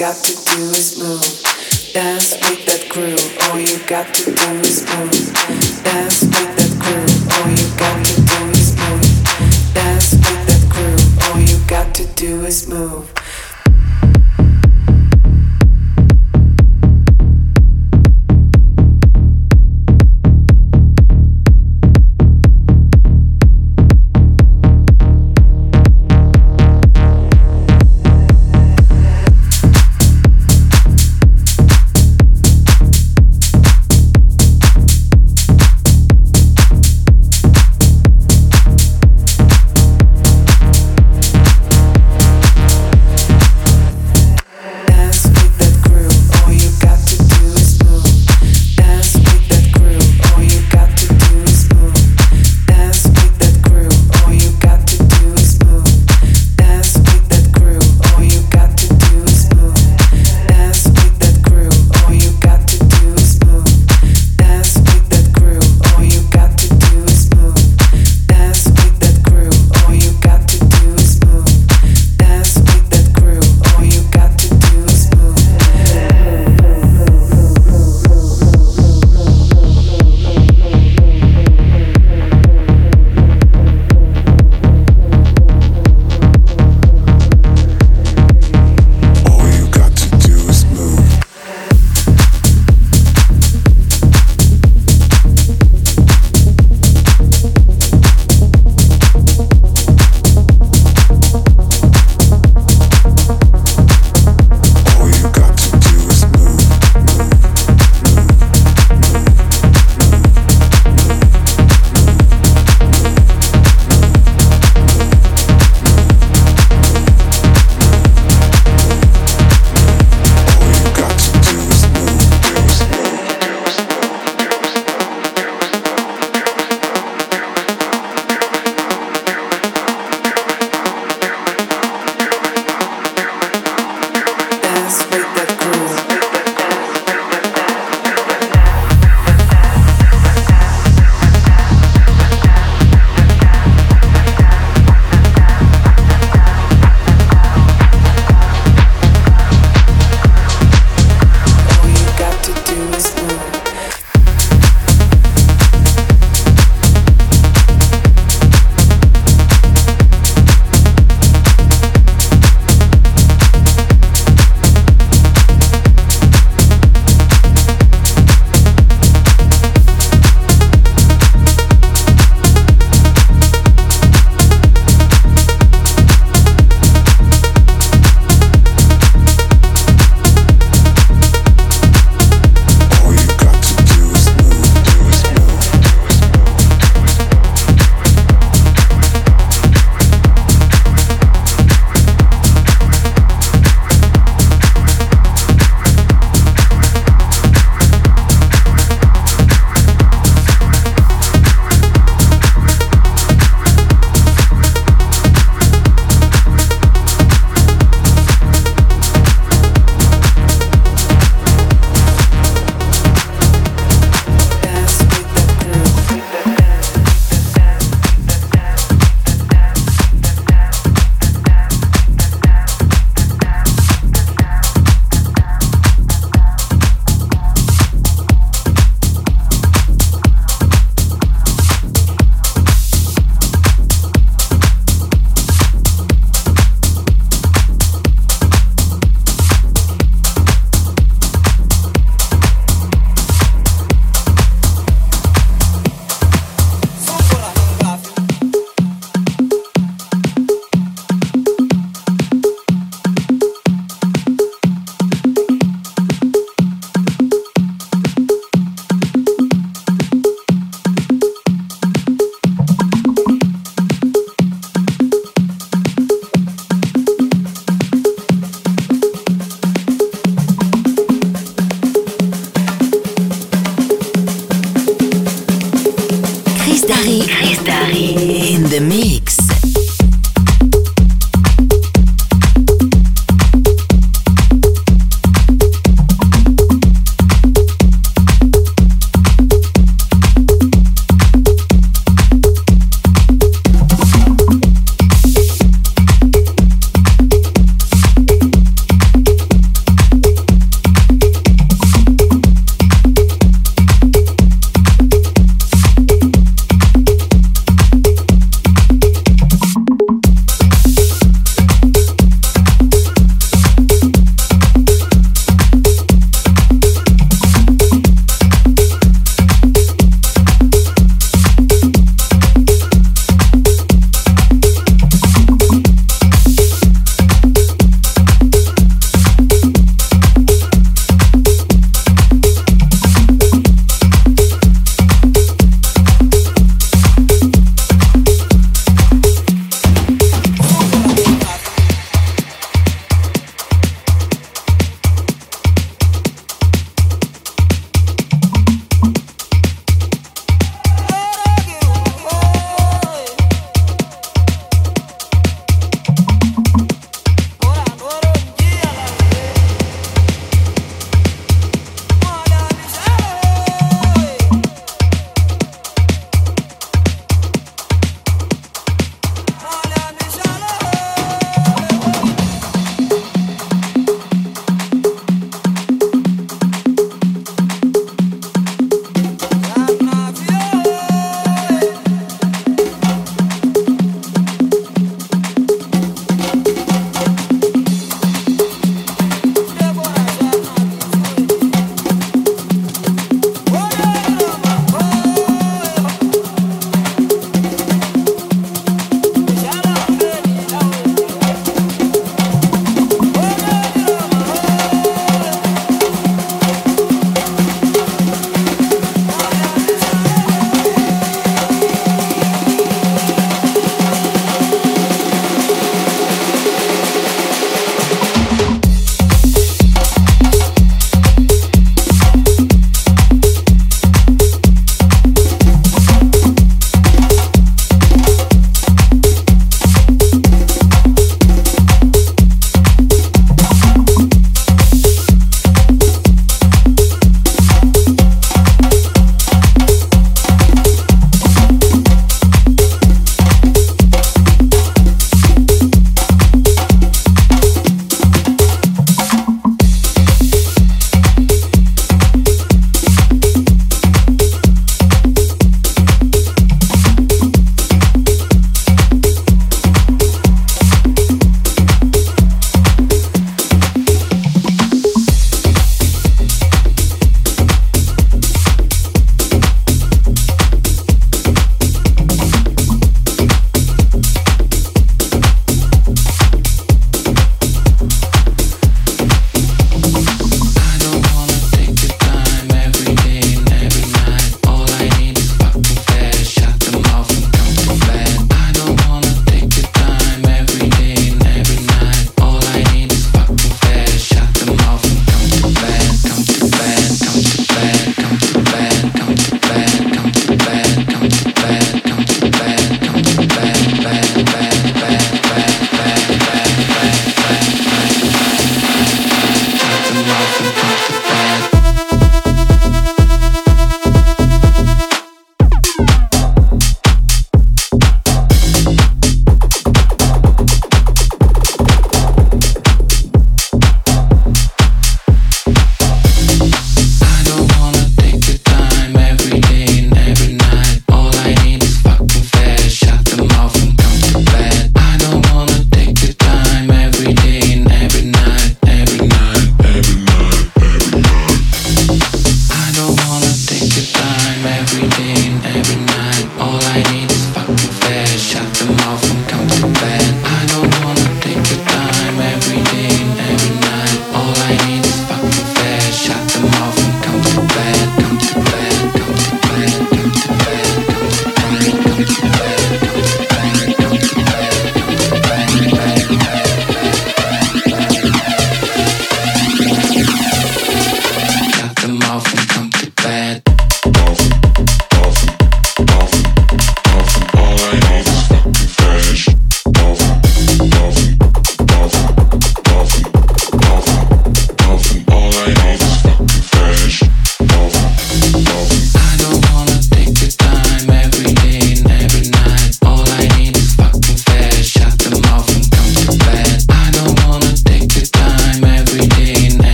got to do is move. Dance with that groove. All you got to do is move. Dance with that groove. All you got to do is move. Dance with that groove. All you got to do is move.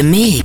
The mix.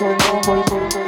Bye-bye.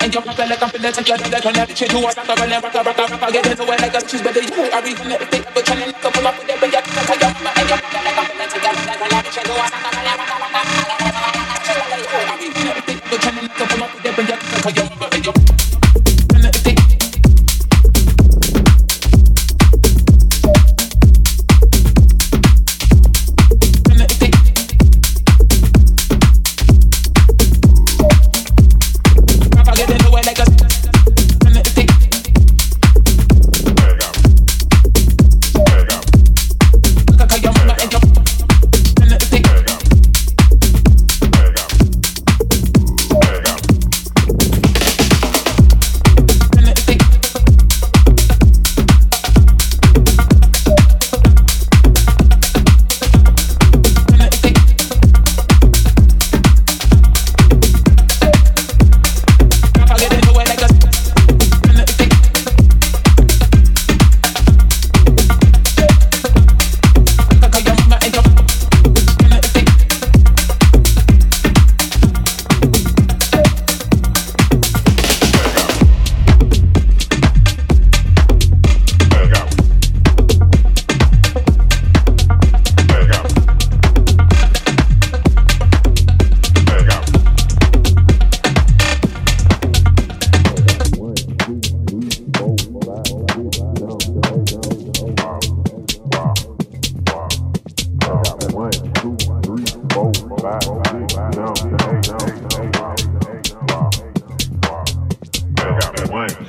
And your like I'm finna take your dad. Turn that shit to a rock, rock, rock, rock, rock, rock, get into it like a choose, but they you are even if they ever trying to come up your shit to and get into it like your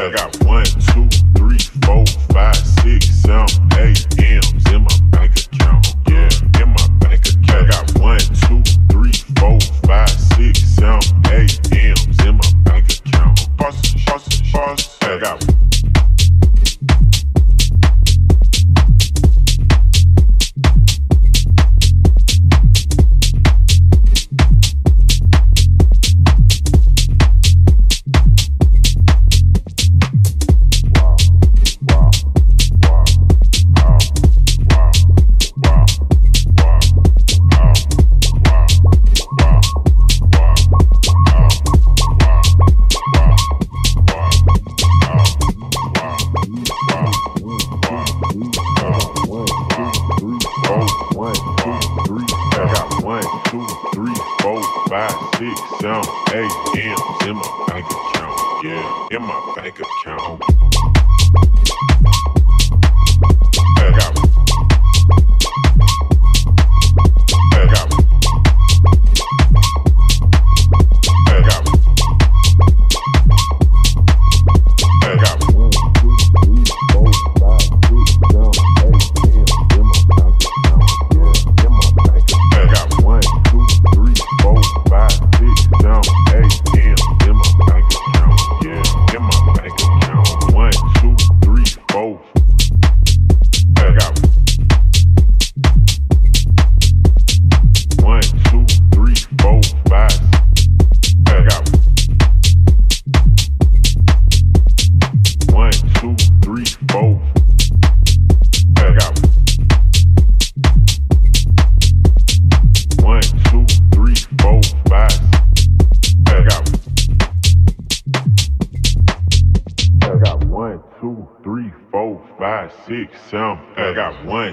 I got one, two, three, four, five, six, seven, eight, and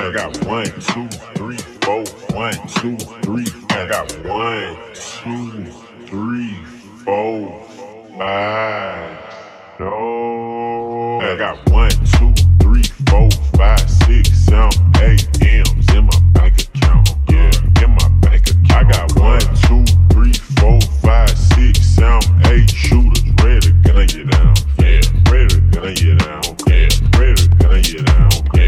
I got one, two, three, four. One, two, three. I got one, two, three, four, five. No. I got one, two, three, four, five, six, seven, eight M's in my bank account. Yeah, in my bank account. I got one, two, three, four, five, six, seven, eight shooters ready to gun you down. Yeah, ready to gun you down. Yeah, ready to gun you down. Yeah.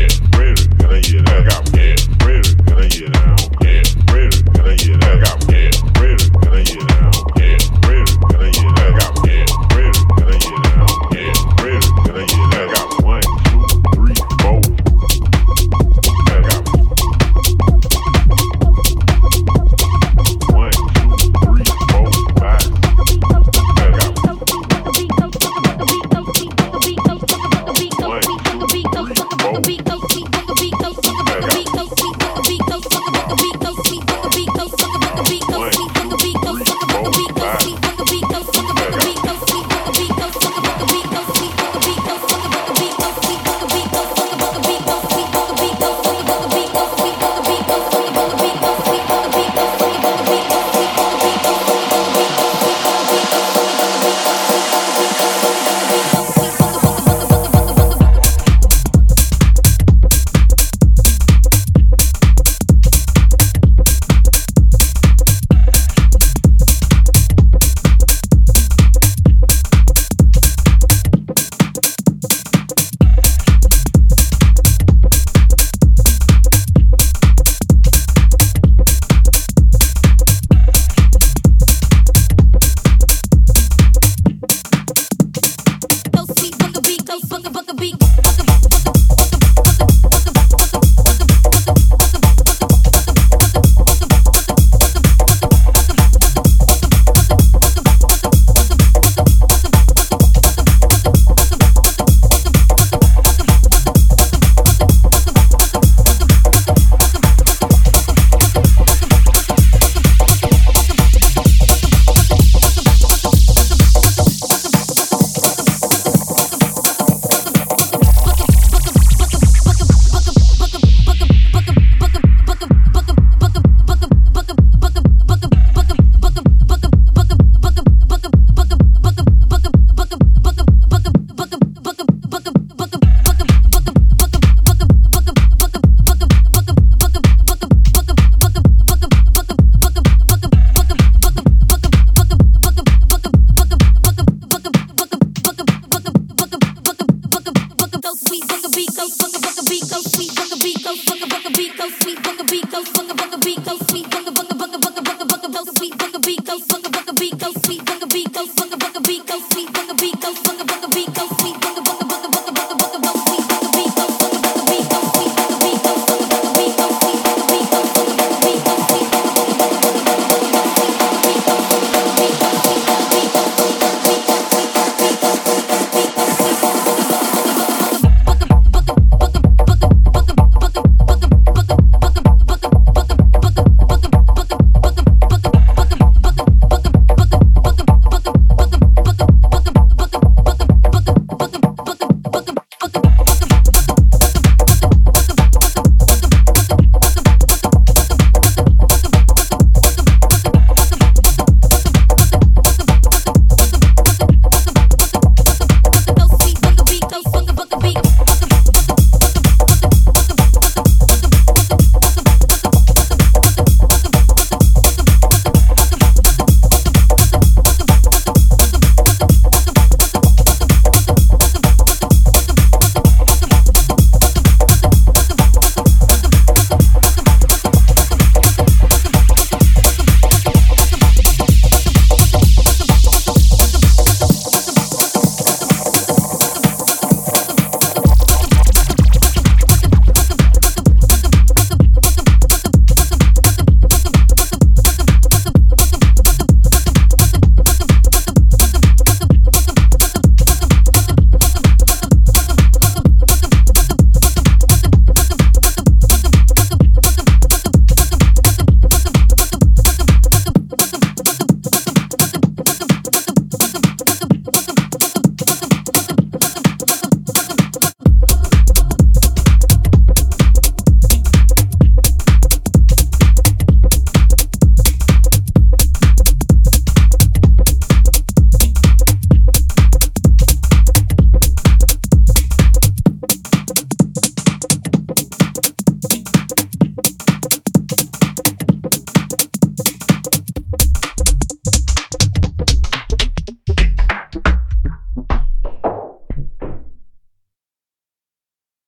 Gonna get out? Get ready, Gonna get out? Get ready, Gonna get out?